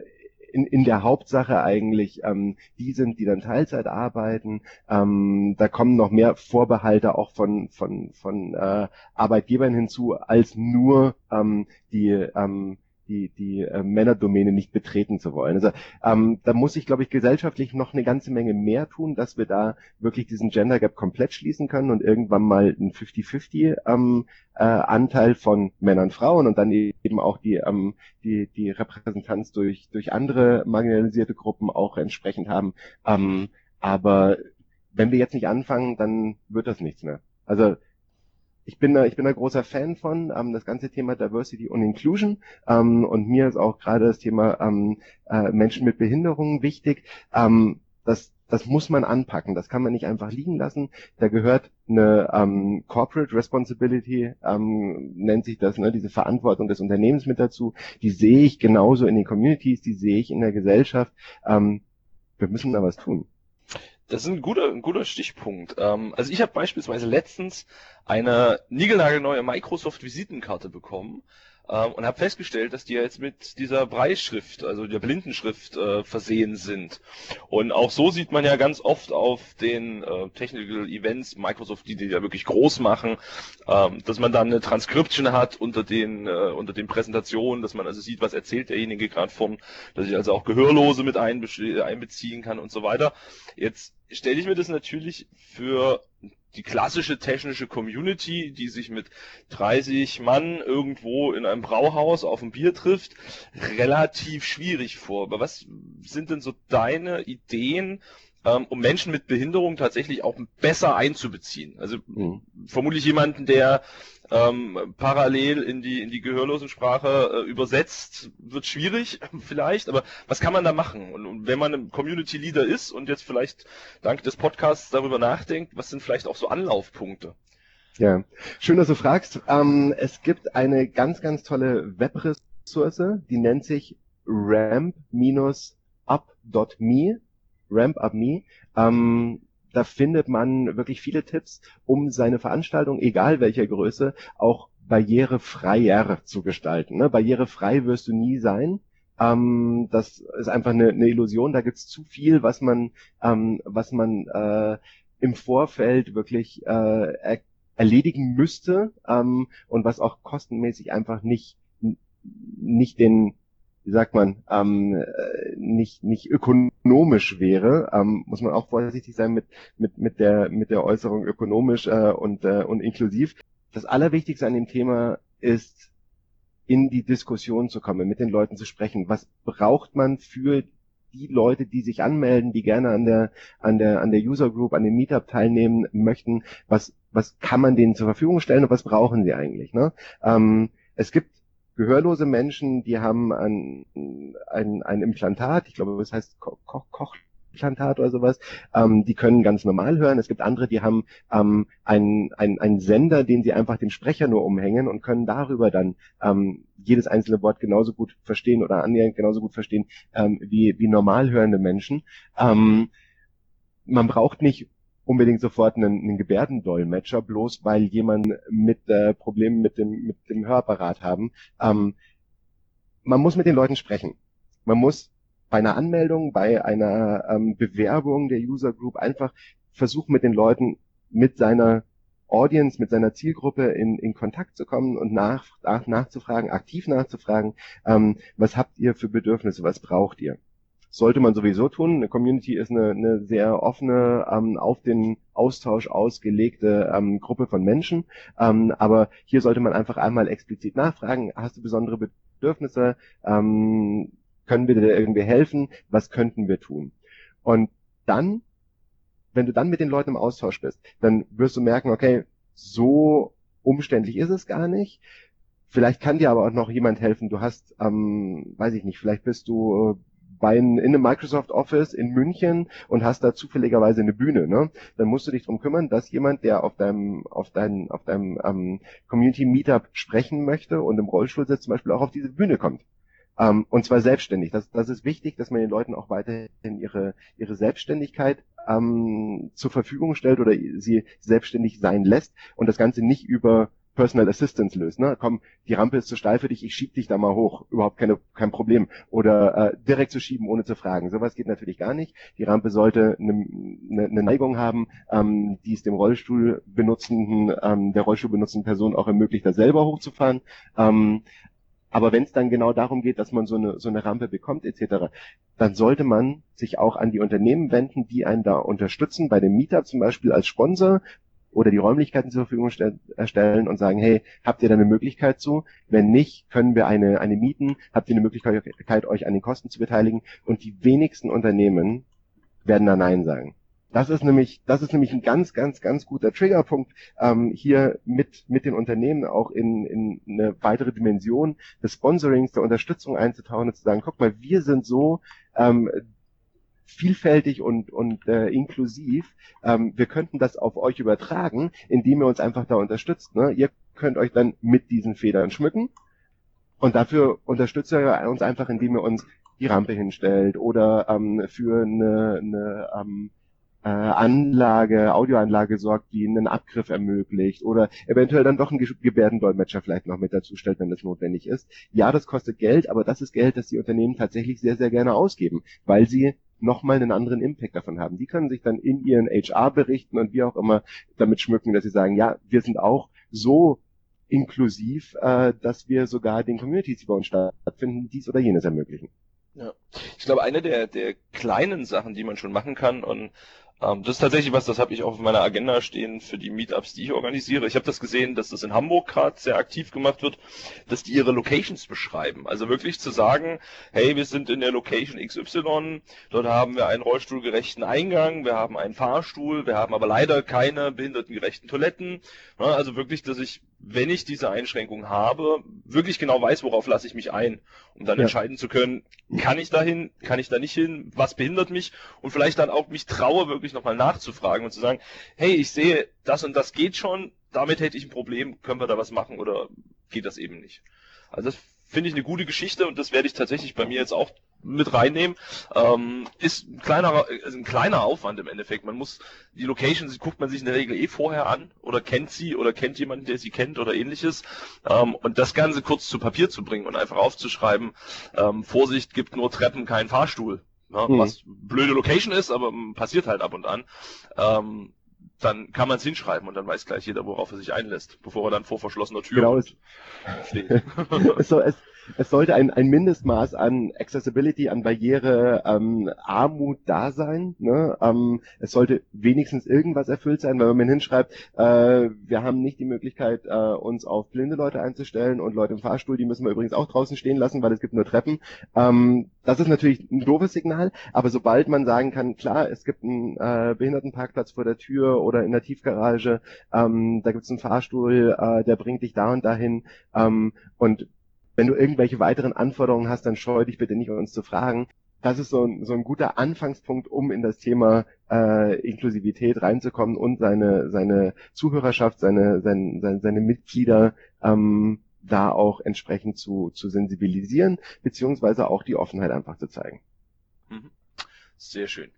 in, in der Hauptsache eigentlich ähm, die sind, die dann Teilzeit arbeiten. Ähm, da kommen noch mehr Vorbehalte auch von, von, von äh, Arbeitgebern hinzu, als nur ähm, die ähm, die, die äh, Männerdomäne nicht betreten zu wollen. Also ähm, da muss ich, glaube ich, gesellschaftlich noch eine ganze Menge mehr tun, dass wir da wirklich diesen Gender Gap komplett schließen können und irgendwann mal einen 50-50 ähm, äh, Anteil von Männern, Frauen und dann eben auch die, ähm, die, die Repräsentanz durch, durch andere marginalisierte Gruppen auch entsprechend haben. Ähm, aber wenn wir jetzt nicht anfangen, dann wird das nichts mehr. Also ich bin da, ich bin da großer Fan von, ähm, das ganze Thema Diversity und Inclusion. Ähm, und mir ist auch gerade das Thema ähm, äh, Menschen mit Behinderungen wichtig. Ähm, das, das muss man anpacken, das kann man nicht einfach liegen lassen. Da gehört eine ähm, Corporate Responsibility, ähm, nennt sich das, ne, diese Verantwortung des Unternehmens mit dazu. Die sehe ich genauso in den Communities, die sehe ich in der Gesellschaft. Ähm, wir müssen da was tun. Das ist ein guter, ein guter Stichpunkt. Ähm, also ich habe beispielsweise letztens eine niegelnagelneue Microsoft-Visitenkarte bekommen ähm, und habe festgestellt, dass die jetzt mit dieser Breitschrift, also der Blindenschrift, äh, versehen sind. Und auch so sieht man ja ganz oft auf den äh, Technical Events Microsoft, die die ja wirklich groß machen, ähm, dass man dann eine Transcription hat unter den äh, unter den Präsentationen, dass man also sieht, was erzählt derjenige gerade von, dass ich also auch Gehörlose mit einbeziehen kann und so weiter. Jetzt stelle ich mir das natürlich für die klassische technische Community, die sich mit 30 Mann irgendwo in einem Brauhaus auf ein Bier trifft, relativ schwierig vor. Aber was sind denn so deine Ideen, ähm, um Menschen mit Behinderung tatsächlich auch besser einzubeziehen? Also mhm. vermutlich jemanden, der ähm, parallel in die in die Gehörlosensprache äh, übersetzt, wird schwierig vielleicht, aber was kann man da machen? Und, und wenn man ein Community Leader ist und jetzt vielleicht dank des Podcasts darüber nachdenkt, was sind vielleicht auch so Anlaufpunkte? Ja, schön, dass du fragst. Ähm, es gibt eine ganz, ganz tolle Webressource, die nennt sich ramp-up.me, ramp-up.me. Ähm, da findet man wirklich viele Tipps, um seine Veranstaltung, egal welcher Größe, auch barrierefreier zu gestalten. Ne? Barrierefrei wirst du nie sein. Ähm, das ist einfach eine, eine Illusion. Da gibt's zu viel, was man, ähm, was man äh, im Vorfeld wirklich äh, er erledigen müsste ähm, und was auch kostenmäßig einfach nicht nicht den wie sagt man, ähm, äh, nicht, nicht ökonomisch wäre, ähm, muss man auch vorsichtig sein mit, mit, mit, der, mit der Äußerung ökonomisch äh, und, äh, und inklusiv. Das Allerwichtigste an dem Thema ist, in die Diskussion zu kommen, mit den Leuten zu sprechen. Was braucht man für die Leute, die sich anmelden, die gerne an der, an der, an der User Group, an dem Meetup teilnehmen möchten? Was, was kann man denen zur Verfügung stellen und was brauchen sie eigentlich? Ne? Ähm, es gibt gehörlose Menschen, die haben ein, ein, ein Implantat, ich glaube, das heißt Ko Ko Kochimplantat oder sowas, ähm, die können ganz normal hören. Es gibt andere, die haben ähm, einen, einen, einen Sender, den sie einfach den Sprecher nur umhängen und können darüber dann ähm, jedes einzelne Wort genauso gut verstehen oder annähernd genauso gut verstehen ähm, wie, wie normal hörende Menschen. Ähm, man braucht nicht unbedingt sofort einen, einen Gebärdendolmetscher, bloß weil jemand mit äh, Problemen mit dem, mit dem Hörapparat haben. Ähm, man muss mit den Leuten sprechen. Man muss bei einer Anmeldung, bei einer ähm, Bewerbung der User Group einfach versuchen, mit den Leuten, mit seiner Audience, mit seiner Zielgruppe in, in Kontakt zu kommen und nach, nach, nachzufragen, aktiv nachzufragen, ähm, was habt ihr für Bedürfnisse, was braucht ihr? Sollte man sowieso tun. Eine Community ist eine, eine sehr offene, ähm, auf den Austausch ausgelegte ähm, Gruppe von Menschen. Ähm, aber hier sollte man einfach einmal explizit nachfragen, hast du besondere Bedürfnisse? Ähm, können wir dir irgendwie helfen? Was könnten wir tun? Und dann, wenn du dann mit den Leuten im Austausch bist, dann wirst du merken, okay, so umständlich ist es gar nicht. Vielleicht kann dir aber auch noch jemand helfen. Du hast, ähm, weiß ich nicht, vielleicht bist du äh, bei in einem Microsoft Office in München und hast da zufälligerweise eine Bühne, ne? Dann musst du dich drum kümmern, dass jemand, der auf deinem auf deinem auf deinem ähm, Community Meetup sprechen möchte und im Rollstuhl sitzt, zum Beispiel auch auf diese Bühne kommt. Ähm, und zwar selbstständig. Das, das ist wichtig, dass man den Leuten auch weiterhin ihre ihre Selbstständigkeit ähm, zur Verfügung stellt oder sie selbstständig sein lässt und das Ganze nicht über Personal Assistance löst. Ne? Komm, die Rampe ist zu steil für dich, ich schieb dich da mal hoch. Überhaupt keine, kein Problem. Oder äh, direkt zu schieben, ohne zu fragen. Sowas geht natürlich gar nicht. Die Rampe sollte eine, eine, eine Neigung haben, ähm, die es dem Rollstuhl benutzenden, ähm, der Rollstuhl benutzenden Person auch ermöglicht, da selber hochzufahren. Ähm, aber wenn es dann genau darum geht, dass man so eine, so eine Rampe bekommt etc., dann sollte man sich auch an die Unternehmen wenden, die einen da unterstützen. Bei dem Mieter zum Beispiel als Sponsor oder die Räumlichkeiten zur Verfügung stellen und sagen, hey, habt ihr da eine Möglichkeit zu? Wenn nicht, können wir eine, eine mieten? Habt ihr eine Möglichkeit, euch an den Kosten zu beteiligen? Und die wenigsten Unternehmen werden da Nein sagen. Das ist nämlich, das ist nämlich ein ganz, ganz, ganz guter Triggerpunkt, ähm, hier mit, mit den Unternehmen auch in, in eine weitere Dimension des Sponsorings, der Unterstützung einzutauchen und zu sagen, guck mal, wir sind so ähm, vielfältig und, und äh, inklusiv. Ähm, wir könnten das auf euch übertragen, indem ihr uns einfach da unterstützt. Ne? Ihr könnt euch dann mit diesen Federn schmücken und dafür unterstützt ihr uns einfach, indem ihr uns die Rampe hinstellt oder ähm, für eine, eine ähm, äh, Anlage, Audioanlage sorgt, die einen Abgriff ermöglicht oder eventuell dann doch einen Gebärdendolmetscher vielleicht noch mit dazu stellt, wenn das notwendig ist. Ja, das kostet Geld, aber das ist Geld, das die Unternehmen tatsächlich sehr, sehr gerne ausgeben, weil sie nochmal einen anderen Impact davon haben. Die können sich dann in ihren HR-Berichten und wie auch immer damit schmücken, dass sie sagen, ja, wir sind auch so inklusiv, äh, dass wir sogar den Communities, die bei uns stattfinden, dies oder jenes ermöglichen. Ja. Ich glaube, eine der, der kleinen Sachen, die man schon machen kann, und ähm, das ist tatsächlich was, das habe ich auch auf meiner Agenda stehen für die Meetups, die ich organisiere. Ich habe das gesehen, dass das in Hamburg gerade sehr aktiv gemacht wird, dass die ihre Locations beschreiben. Also wirklich zu sagen, hey, wir sind in der Location XY, dort haben wir einen rollstuhlgerechten Eingang, wir haben einen Fahrstuhl, wir haben aber leider keine behindertengerechten Toiletten. Also wirklich, dass ich wenn ich diese Einschränkung habe, wirklich genau weiß, worauf lasse ich mich ein, um dann ja. entscheiden zu können, kann ich da hin, kann ich da nicht hin, was behindert mich und vielleicht dann auch mich traue, wirklich nochmal nachzufragen und zu sagen, hey, ich sehe, das und das geht schon, damit hätte ich ein Problem, können wir da was machen oder geht das eben nicht? Also das finde ich eine gute Geschichte und das werde ich tatsächlich bei mir jetzt auch mit reinnehmen. Ähm, ist ein kleiner, also ein kleiner Aufwand im Endeffekt. Man muss die Location, guckt man sich in der Regel eh vorher an oder kennt sie oder kennt jemanden, der sie kennt oder ähnliches. Ähm, und das Ganze kurz zu Papier zu bringen und einfach aufzuschreiben, ähm, Vorsicht, gibt nur Treppen, kein Fahrstuhl. Ne? Mhm. Was blöde Location ist, aber passiert halt ab und an. Ähm, dann kann man es hinschreiben und dann weiß gleich jeder, worauf er sich einlässt, bevor er dann vor verschlossener Tür genau, steht. so, es, es sollte ein, ein Mindestmaß an Accessibility, an Barriere, ähm, Armut da sein. Ne? Ähm, es sollte wenigstens irgendwas erfüllt sein, wenn man hinschreibt, äh, wir haben nicht die Möglichkeit, äh, uns auf blinde Leute einzustellen und Leute im Fahrstuhl, die müssen wir übrigens auch draußen stehen lassen, weil es gibt nur Treppen. Ähm, das ist natürlich ein doofes Signal, aber sobald man sagen kann, klar, es gibt einen äh, Behindertenparkplatz vor der Tür oder in der Tiefgarage, ähm, da gibt es einen Fahrstuhl, äh, der bringt dich da und dahin ähm, und wenn du irgendwelche weiteren Anforderungen hast, dann scheu dich bitte nicht, uns zu fragen. Das ist so ein, so ein guter Anfangspunkt, um in das Thema äh, Inklusivität reinzukommen und seine, seine Zuhörerschaft, seine, seine, seine, seine Mitglieder ähm, da auch entsprechend zu, zu sensibilisieren, beziehungsweise auch die Offenheit einfach zu zeigen. Mhm. Sehr schön.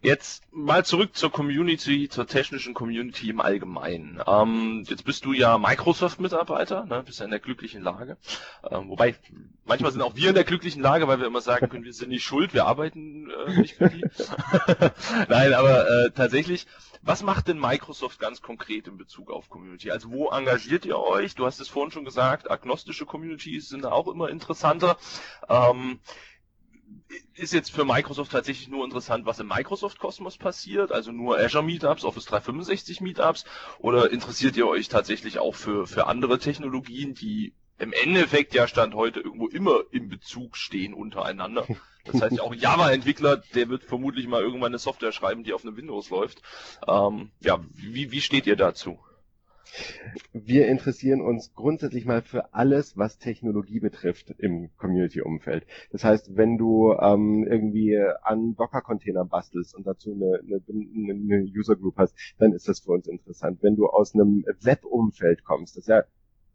Jetzt mal zurück zur Community, zur technischen Community im Allgemeinen. Ähm, jetzt bist du ja Microsoft-Mitarbeiter, ne, bist ja in der glücklichen Lage. Ähm, wobei, manchmal sind auch wir in der glücklichen Lage, weil wir immer sagen können, wir sind nicht schuld, wir arbeiten äh, nicht für die. Nein, aber äh, tatsächlich, was macht denn Microsoft ganz konkret in Bezug auf Community? Also wo engagiert ihr euch? Du hast es vorhin schon gesagt, agnostische Communities sind auch immer interessanter. Ähm, ist jetzt für Microsoft tatsächlich nur interessant, was im Microsoft-Kosmos passiert, also nur Azure Meetups, Office 365 Meetups, oder interessiert ihr euch tatsächlich auch für, für andere Technologien, die im Endeffekt ja Stand heute irgendwo immer im Bezug stehen untereinander? Das heißt, auch Java-Entwickler, der wird vermutlich mal irgendwann eine Software schreiben, die auf einem Windows läuft. Ähm, ja, wie, wie steht ihr dazu? Wir interessieren uns grundsätzlich mal für alles, was Technologie betrifft im Community-Umfeld. Das heißt, wenn du ähm, irgendwie an Docker-Container bastelst und dazu eine, eine, eine User Group hast, dann ist das für uns interessant. Wenn du aus einem Web-Umfeld kommst, das ja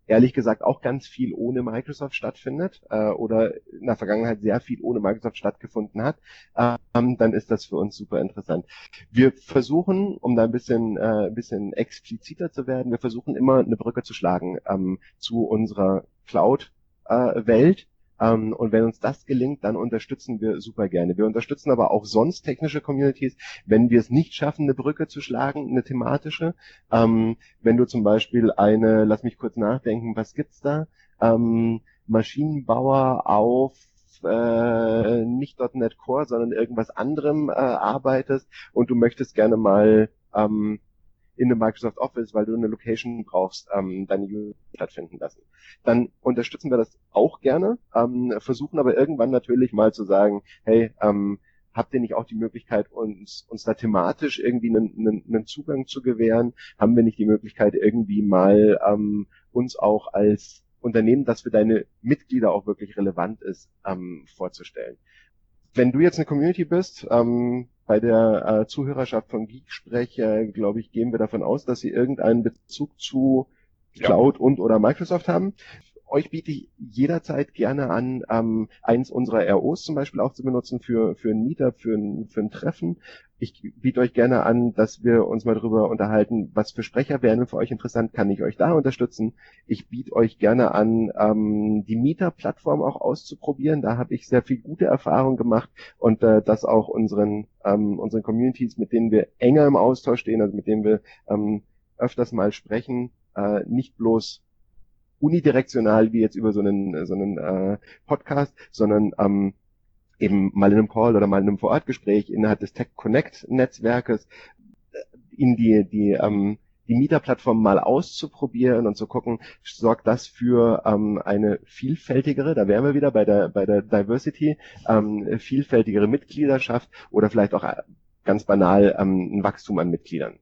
ehrlich gesagt auch ganz viel ohne Microsoft stattfindet äh, oder in der Vergangenheit sehr viel ohne Microsoft stattgefunden hat, ähm, dann ist das für uns super interessant. Wir versuchen, um da ein bisschen, äh, ein bisschen expliziter zu werden, wir versuchen immer eine Brücke zu schlagen ähm, zu unserer Cloud-Welt. Äh, ähm, und wenn uns das gelingt, dann unterstützen wir super gerne. Wir unterstützen aber auch sonst technische Communities, wenn wir es nicht schaffen, eine Brücke zu schlagen, eine thematische. Ähm, wenn du zum Beispiel eine, lass mich kurz nachdenken, was gibt's da? Ähm, Maschinenbauer auf äh, nicht .NET Core, sondern irgendwas anderem äh, arbeitest und du möchtest gerne mal ähm, in einem Microsoft Office, weil du eine Location brauchst, ähm, deine User stattfinden lassen. Dann unterstützen wir das auch gerne, ähm, versuchen aber irgendwann natürlich mal zu sagen, hey, ähm, habt ihr nicht auch die Möglichkeit, uns, uns da thematisch irgendwie einen, einen, einen Zugang zu gewähren? Haben wir nicht die Möglichkeit, irgendwie mal ähm, uns auch als Unternehmen, das für deine Mitglieder auch wirklich relevant ist, ähm, vorzustellen? Wenn du jetzt eine Community bist, ähm, bei der äh, Zuhörerschaft von Geeksprech, äh, glaube ich, gehen wir davon aus, dass sie irgendeinen Bezug zu Cloud ja. und oder Microsoft haben euch biete ich jederzeit gerne an, ähm, eins unserer ROs zum Beispiel auch zu benutzen für, für ein Meetup, für ein, für ein Treffen. Ich biete euch gerne an, dass wir uns mal darüber unterhalten, was für Sprecher wären für euch interessant, kann ich euch da unterstützen. Ich biete euch gerne an, ähm, die Meetup-Plattform auch auszuprobieren. Da habe ich sehr viel gute Erfahrungen gemacht und äh, das auch unseren, ähm, unseren Communities, mit denen wir enger im Austausch stehen, also mit denen wir ähm, öfters mal sprechen, äh, nicht bloß unidirektional wie jetzt über so einen, so einen äh, Podcast, sondern ähm, eben mal in einem Call oder mal in einem Vorortgespräch innerhalb des Tech Connect Netzwerkes äh, in die, die, ähm, die Mieterplattform mal auszuprobieren und zu gucken, sorgt das für ähm, eine vielfältigere, da wären wir wieder bei der, bei der Diversity, ähm, vielfältigere Mitgliederschaft oder vielleicht auch äh, ganz banal ähm, ein Wachstum an Mitgliedern.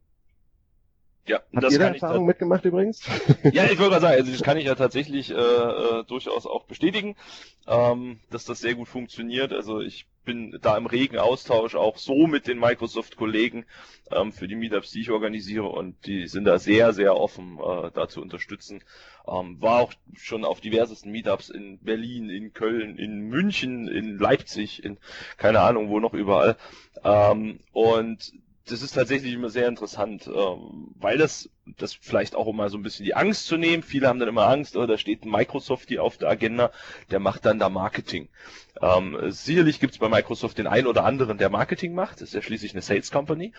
Ja, Habt ihr kann Erfahrung mitgemacht übrigens? Ja, ich wollte mal sagen, also das kann ich ja tatsächlich äh, äh, durchaus auch bestätigen, ähm, dass das sehr gut funktioniert. Also ich bin da im regen Austausch auch so mit den Microsoft-Kollegen ähm, für die Meetups, die ich organisiere und die sind da sehr, sehr offen, äh, da zu unterstützen. Ähm, war auch schon auf diversesten Meetups in Berlin, in Köln, in München, in Leipzig, in keine Ahnung wo noch überall. Ähm, und das ist tatsächlich immer sehr interessant, ähm, weil das, das vielleicht auch immer so ein bisschen die Angst zu nehmen. Viele haben dann immer Angst, oh, da steht Microsoft hier auf der Agenda, der macht dann da Marketing. Ähm, sicherlich gibt es bei Microsoft den einen oder anderen, der Marketing macht. Das ist ja schließlich eine Sales Company.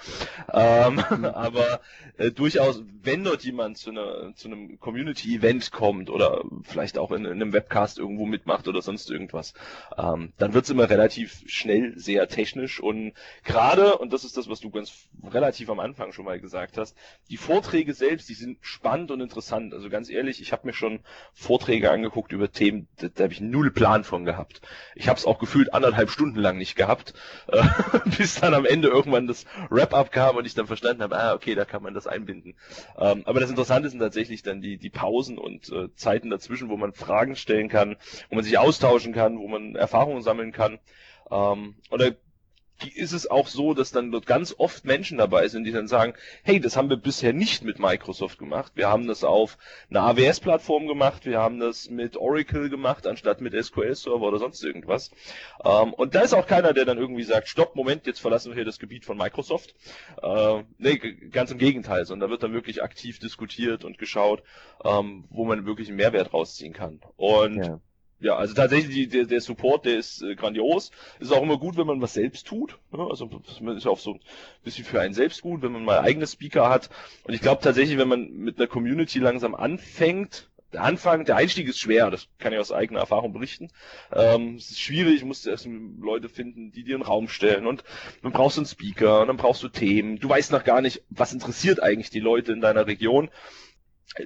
Ähm, aber äh, durchaus, wenn dort jemand zu, einer, zu einem Community-Event kommt oder vielleicht auch in, in, einem Webcast irgendwo mitmacht oder sonst irgendwas, ähm, dann wird es immer relativ schnell sehr technisch und gerade, und das ist das, was du ganz relativ am Anfang schon mal gesagt hast, die Vorträge selbst, die sind spannend und interessant. Also ganz ehrlich, ich habe mir schon Vorträge angeguckt über Themen, da, da habe ich null Plan von gehabt. Ich habe es auch gefühlt anderthalb Stunden lang nicht gehabt, äh, bis dann am Ende irgendwann das Wrap-up kam und ich dann verstanden habe, ah, okay, da kann man das einbinden. Ähm, aber das Interessante sind tatsächlich dann die, die Pausen und äh, Zeiten dazwischen, wo man Fragen stellen kann, wo man sich austauschen kann, wo man Erfahrungen sammeln kann. Ähm, oder ist es auch so, dass dann dort ganz oft Menschen dabei sind, die dann sagen, hey, das haben wir bisher nicht mit Microsoft gemacht. Wir haben das auf einer AWS-Plattform gemacht, wir haben das mit Oracle gemacht, anstatt mit SQL-Server oder sonst irgendwas. Ähm, und da ist auch keiner, der dann irgendwie sagt, stopp, Moment, jetzt verlassen wir hier das Gebiet von Microsoft. Äh, nee, ganz im Gegenteil, sondern da wird dann wirklich aktiv diskutiert und geschaut, ähm, wo man wirklich einen Mehrwert rausziehen kann. Und ja ja, also tatsächlich die, der, der Support, der ist äh, grandios. Ist auch immer gut, wenn man was selbst tut. Ne? Also man ist auch so ein bisschen für einen selbst gut, wenn man mal eigene Speaker hat. Und ich glaube tatsächlich, wenn man mit einer Community langsam anfängt, der Anfang, der Einstieg ist schwer, das kann ich aus eigener Erfahrung berichten. Ähm, es ist schwierig, du musst erst Leute finden, die dir einen Raum stellen und dann brauchst du einen Speaker und dann brauchst du Themen. Du weißt noch gar nicht, was interessiert eigentlich die Leute in deiner Region.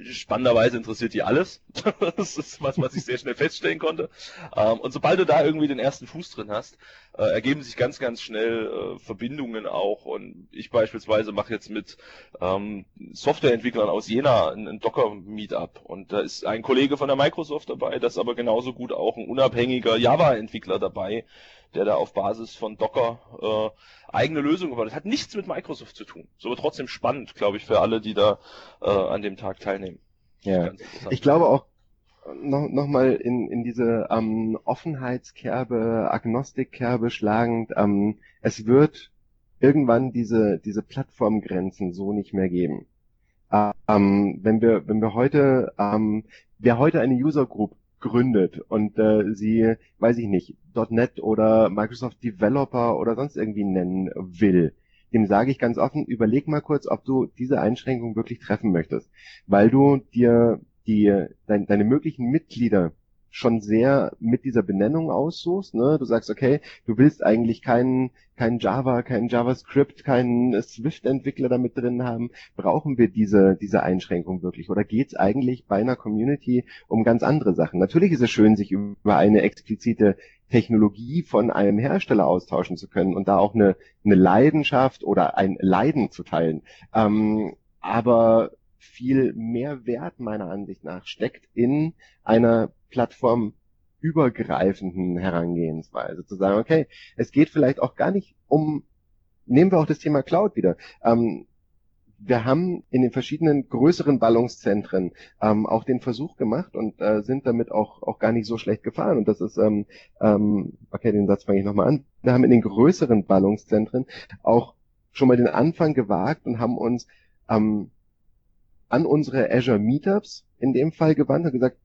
Spannenderweise interessiert die alles. das ist was, was ich sehr schnell feststellen konnte. Ähm, und sobald du da irgendwie den ersten Fuß drin hast, äh, ergeben sich ganz, ganz schnell äh, Verbindungen auch. Und ich beispielsweise mache jetzt mit ähm, Softwareentwicklern aus Jena ein, Docker-Meetup. Und da ist ein Kollege von der Microsoft dabei, da ist aber genauso gut auch ein unabhängiger Java-Entwickler dabei, der da auf Basis von Docker äh, eigene Lösungen gebaut hat. Hat nichts mit Microsoft zu tun. So aber trotzdem spannend, glaube ich, für alle, die da äh, an dem Tag teilnehmen. Ja, ich glaube auch noch, noch mal in, in diese ähm, Offenheitskerbe, Agnostikkerbe schlagend, ähm, es wird irgendwann diese, diese Plattformgrenzen so nicht mehr geben. Ähm, wenn wir, wenn wir heute, ähm, wer heute eine User Group gründet und äh, sie, weiß ich nicht, .NET oder Microsoft Developer oder sonst irgendwie nennen will, dem sage ich ganz offen, überleg mal kurz, ob du diese Einschränkung wirklich treffen möchtest, weil du dir die, dein, deine möglichen Mitglieder schon sehr mit dieser Benennung aussuchst. Ne? Du sagst, okay, du willst eigentlich keinen kein Java, keinen JavaScript, keinen Swift-Entwickler damit drin haben. Brauchen wir diese, diese Einschränkung wirklich? Oder geht es eigentlich bei einer Community um ganz andere Sachen? Natürlich ist es schön, sich über eine explizite Technologie von einem Hersteller austauschen zu können und da auch eine, eine Leidenschaft oder ein Leiden zu teilen. Ähm, aber viel mehr Wert meiner Ansicht nach steckt in einer plattformübergreifenden Herangehensweise. Zu sagen, okay, es geht vielleicht auch gar nicht um, nehmen wir auch das Thema Cloud wieder. Ähm, wir haben in den verschiedenen größeren Ballungszentren ähm, auch den Versuch gemacht und äh, sind damit auch, auch gar nicht so schlecht gefahren. Und das ist, ähm, ähm, okay, den Satz fange ich nochmal an. Wir haben in den größeren Ballungszentren auch schon mal den Anfang gewagt und haben uns ähm, an unsere Azure Meetups in dem Fall gewandt und gesagt,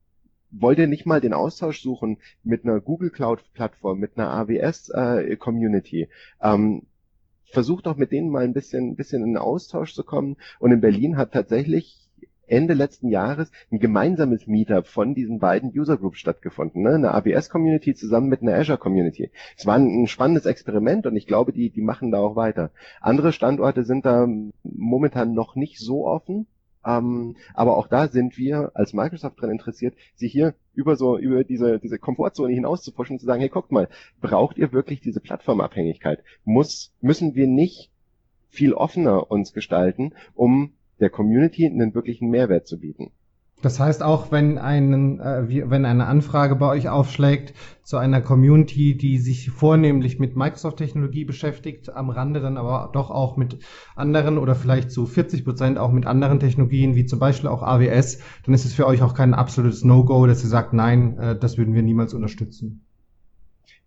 wollt ihr nicht mal den Austausch suchen mit einer Google Cloud Plattform, mit einer AWS äh, Community? Ähm, versucht doch mit denen mal ein bisschen, bisschen in Austausch zu kommen. Und in Berlin hat tatsächlich Ende letzten Jahres ein gemeinsames Meetup von diesen beiden User Groups stattgefunden, ne? eine AWS Community zusammen mit einer Azure Community. Es war ein, ein, spannendes Experiment und ich glaube, die, die machen da auch weiter. Andere Standorte sind da momentan noch nicht so offen. Ähm, aber auch da sind wir als Microsoft dran interessiert, sie hier über so über diese diese Komfortzone hinaus zu pushen und zu sagen, hey, guckt mal, braucht ihr wirklich diese Plattformabhängigkeit? Muss müssen wir nicht viel offener uns gestalten, um der Community einen wirklichen Mehrwert zu bieten? Das heißt auch, wenn, einen, äh, wenn eine Anfrage bei euch aufschlägt zu einer Community, die sich vornehmlich mit Microsoft-Technologie beschäftigt, am Rande dann aber doch auch mit anderen oder vielleicht zu 40 Prozent auch mit anderen Technologien, wie zum Beispiel auch AWS, dann ist es für euch auch kein absolutes No-Go, dass ihr sagt, nein, äh, das würden wir niemals unterstützen.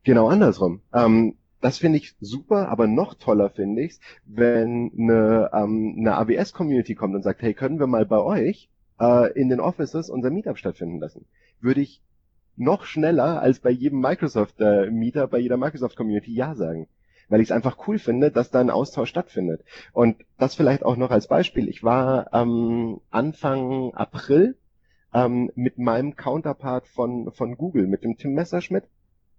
Genau andersrum. Ähm, das finde ich super, aber noch toller finde ich wenn eine, ähm, eine AWS-Community kommt und sagt, hey, können wir mal bei euch äh, in den Offices unser Meetup stattfinden lassen. Würde ich noch schneller als bei jedem Microsoft äh, Meetup, bei jeder Microsoft Community Ja sagen. Weil ich es einfach cool finde, dass da ein Austausch stattfindet. Und das vielleicht auch noch als Beispiel. Ich war ähm, Anfang April ähm, mit meinem Counterpart von, von Google, mit dem Tim Messerschmidt,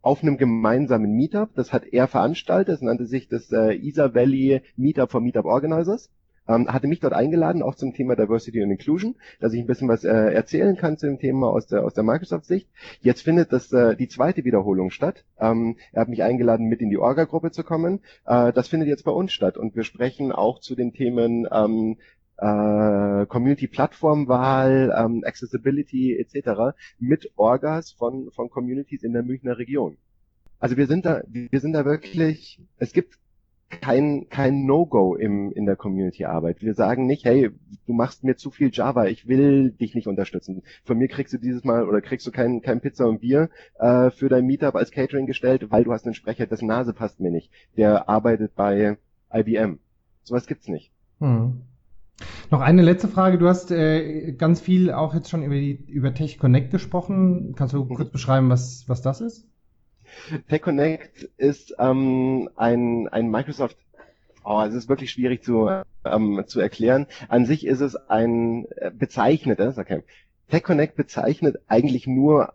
auf einem gemeinsamen Meetup. Das hat er veranstaltet. Es nannte sich das äh, Isar Valley Meetup for Meetup Organizers ähm, hatte mich dort eingeladen, auch zum Thema Diversity and Inclusion, dass ich ein bisschen was äh, erzählen kann zu dem Thema aus der, aus der Microsoft-Sicht. Jetzt findet das äh, die zweite Wiederholung statt. Ähm, er hat mich eingeladen, mit in die Orga-Gruppe zu kommen. Äh, das findet jetzt bei uns statt und wir sprechen auch zu den Themen ähm, äh, Community-Plattformwahl, ähm, Accessibility etc. mit Orgas von, von Communities in der Münchner Region. Also wir sind da, wir sind da wirklich, es gibt kein, kein No-Go im, in der Community-Arbeit. Wir sagen nicht, hey, du machst mir zu viel Java, ich will dich nicht unterstützen. Von mir kriegst du dieses Mal oder kriegst du kein, kein Pizza und Bier äh, für dein Meetup als Catering gestellt, weil du hast einen Sprecher, dessen Nase passt mir nicht. Der arbeitet bei IBM. Sowas gibt's nicht. Hm. Noch eine letzte Frage. Du hast äh, ganz viel auch jetzt schon über, die, über Tech Connect gesprochen. Kannst du mhm. kurz beschreiben, was, was das ist? TechConnect ist ähm, ein, ein Microsoft Oh, es ist wirklich schwierig zu, ähm, zu erklären. An sich ist es ein äh, bezeichnetes, okay. TechConnect bezeichnet eigentlich nur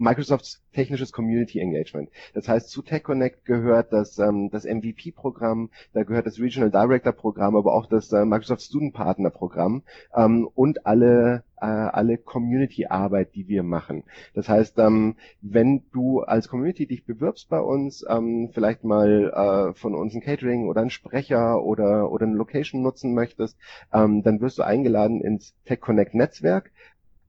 Microsofts technisches Community Engagement. Das heißt, zu TechConnect gehört das, ähm, das MVP-Programm, da gehört das Regional Director-Programm, aber auch das äh, Microsoft Student Partner-Programm ähm, und alle äh, alle Community-Arbeit, die wir machen. Das heißt, ähm, wenn du als Community dich bewirbst bei uns, ähm, vielleicht mal äh, von uns ein Catering oder ein Sprecher oder oder eine Location nutzen möchtest, ähm, dann wirst du eingeladen ins TechConnect Netzwerk.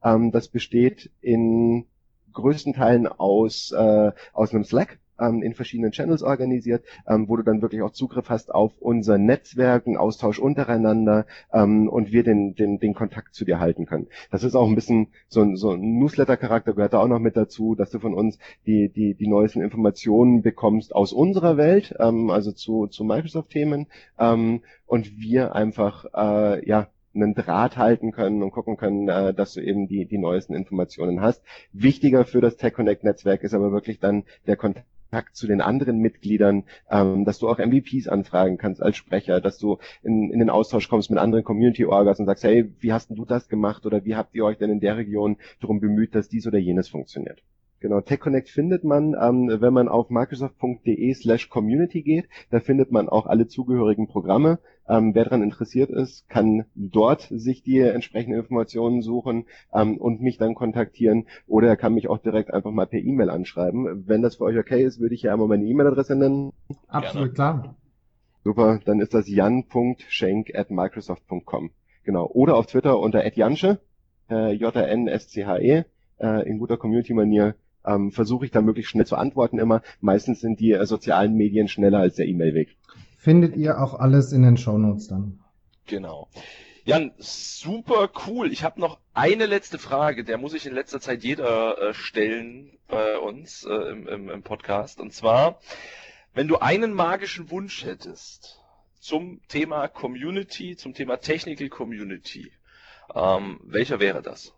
Ähm, das besteht in größten Teilen aus, äh, aus einem Slack ähm, in verschiedenen Channels organisiert, ähm, wo du dann wirklich auch Zugriff hast auf unser Netzwerk, einen Austausch untereinander ähm, und wir den, den, den Kontakt zu dir halten können. Das ist auch ein bisschen so ein, so ein Newsletter-Charakter gehört da auch noch mit dazu, dass du von uns die, die, die neuesten Informationen bekommst aus unserer Welt, ähm, also zu, zu Microsoft-Themen ähm, und wir einfach äh, ja einen Draht halten können und gucken können, äh, dass du eben die, die neuesten Informationen hast. Wichtiger für das Tech Connect Netzwerk ist aber wirklich dann der Kontakt zu den anderen Mitgliedern, ähm, dass du auch MVPs anfragen kannst als Sprecher, dass du in, in den Austausch kommst mit anderen Community-Orgas und sagst, hey, wie hast denn du das gemacht oder wie habt ihr euch denn in der Region darum bemüht, dass dies oder jenes funktioniert? Genau, TechConnect findet man, ähm, wenn man auf microsoft.de slash community geht. Da findet man auch alle zugehörigen Programme. Ähm, wer daran interessiert ist, kann dort sich die entsprechenden Informationen suchen ähm, und mich dann kontaktieren. Oder er kann mich auch direkt einfach mal per E-Mail anschreiben. Wenn das für euch okay ist, würde ich ja einmal meine E-Mail-Adresse nennen. Absolut klar. Super, dann ist das jan.schenk at microsoft.com. Genau. Oder auf Twitter unter @jansche, äh, J-A-N-S-C-H-E, äh, in guter Community-Manier ähm, versuche ich da möglichst schnell zu antworten immer. Meistens sind die äh, sozialen Medien schneller als der E-Mail-Weg. Findet ihr auch alles in den Shownotes dann. Genau. Jan, super cool. Ich habe noch eine letzte Frage, der muss ich in letzter Zeit jeder äh, stellen bei uns äh, im, im, im Podcast. Und zwar, wenn du einen magischen Wunsch hättest zum Thema Community, zum Thema Technical Community, ähm, welcher wäre das?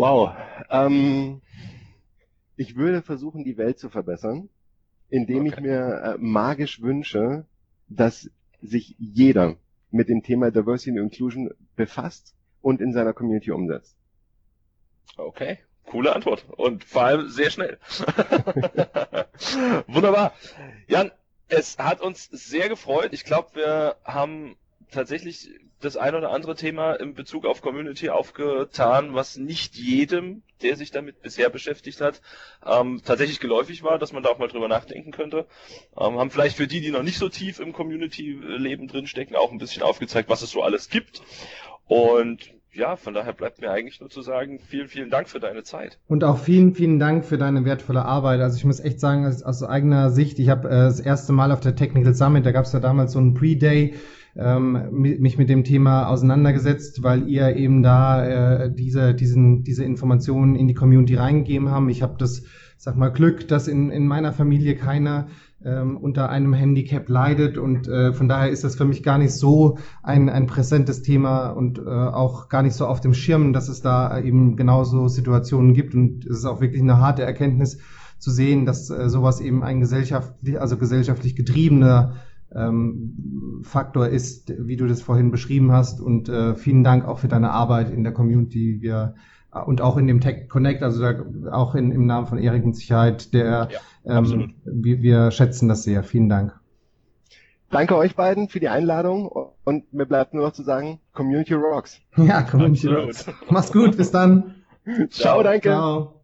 Wow. Ähm, ich würde versuchen, die Welt zu verbessern, indem okay. ich mir äh, magisch wünsche, dass sich jeder mit dem Thema Diversity und Inclusion befasst und in seiner Community umsetzt. Okay, coole Antwort und vor allem sehr schnell. Wunderbar. Jan, es hat uns sehr gefreut. Ich glaube, wir haben tatsächlich das ein oder andere Thema in Bezug auf Community aufgetan, was nicht jedem, der sich damit bisher beschäftigt hat, ähm, tatsächlich geläufig war, dass man da auch mal drüber nachdenken könnte. Ähm, haben vielleicht für die, die noch nicht so tief im Community-Leben drinstecken, auch ein bisschen aufgezeigt, was es so alles gibt. Und ja, von daher bleibt mir eigentlich nur zu sagen, vielen, vielen Dank für deine Zeit. Und auch vielen, vielen Dank für deine wertvolle Arbeit. Also ich muss echt sagen, aus, aus eigener Sicht, ich habe äh, das erste Mal auf der Technical Summit, da gab es ja damals so einen Pre-Day, ähm, mich mit dem Thema auseinandergesetzt, weil ihr eben da äh, diese, diesen, diese Informationen in die Community reingegeben haben. Ich habe das, sag mal, Glück, dass in, in meiner Familie keiner ähm, unter einem Handicap leidet und äh, von daher ist das für mich gar nicht so ein, ein präsentes Thema und äh, auch gar nicht so auf dem Schirm, dass es da eben genauso Situationen gibt und es ist auch wirklich eine harte Erkenntnis zu sehen, dass äh, sowas eben ein gesellschaftlich, also gesellschaftlich getriebener ähm, Faktor ist, wie du das vorhin beschrieben hast. Und äh, vielen Dank auch für deine Arbeit in der Community. Wir äh, und auch in dem Tech Connect, also da, auch in, im Namen von Erik mit Sicherheit, der ja, ähm, wir, wir schätzen das sehr. Vielen Dank. Danke euch beiden für die Einladung und mir bleibt nur noch zu sagen, Community Rocks. Ja, Community Absolut. Rocks. Mach's gut, bis dann. Ciao, Ciao danke. Ciao.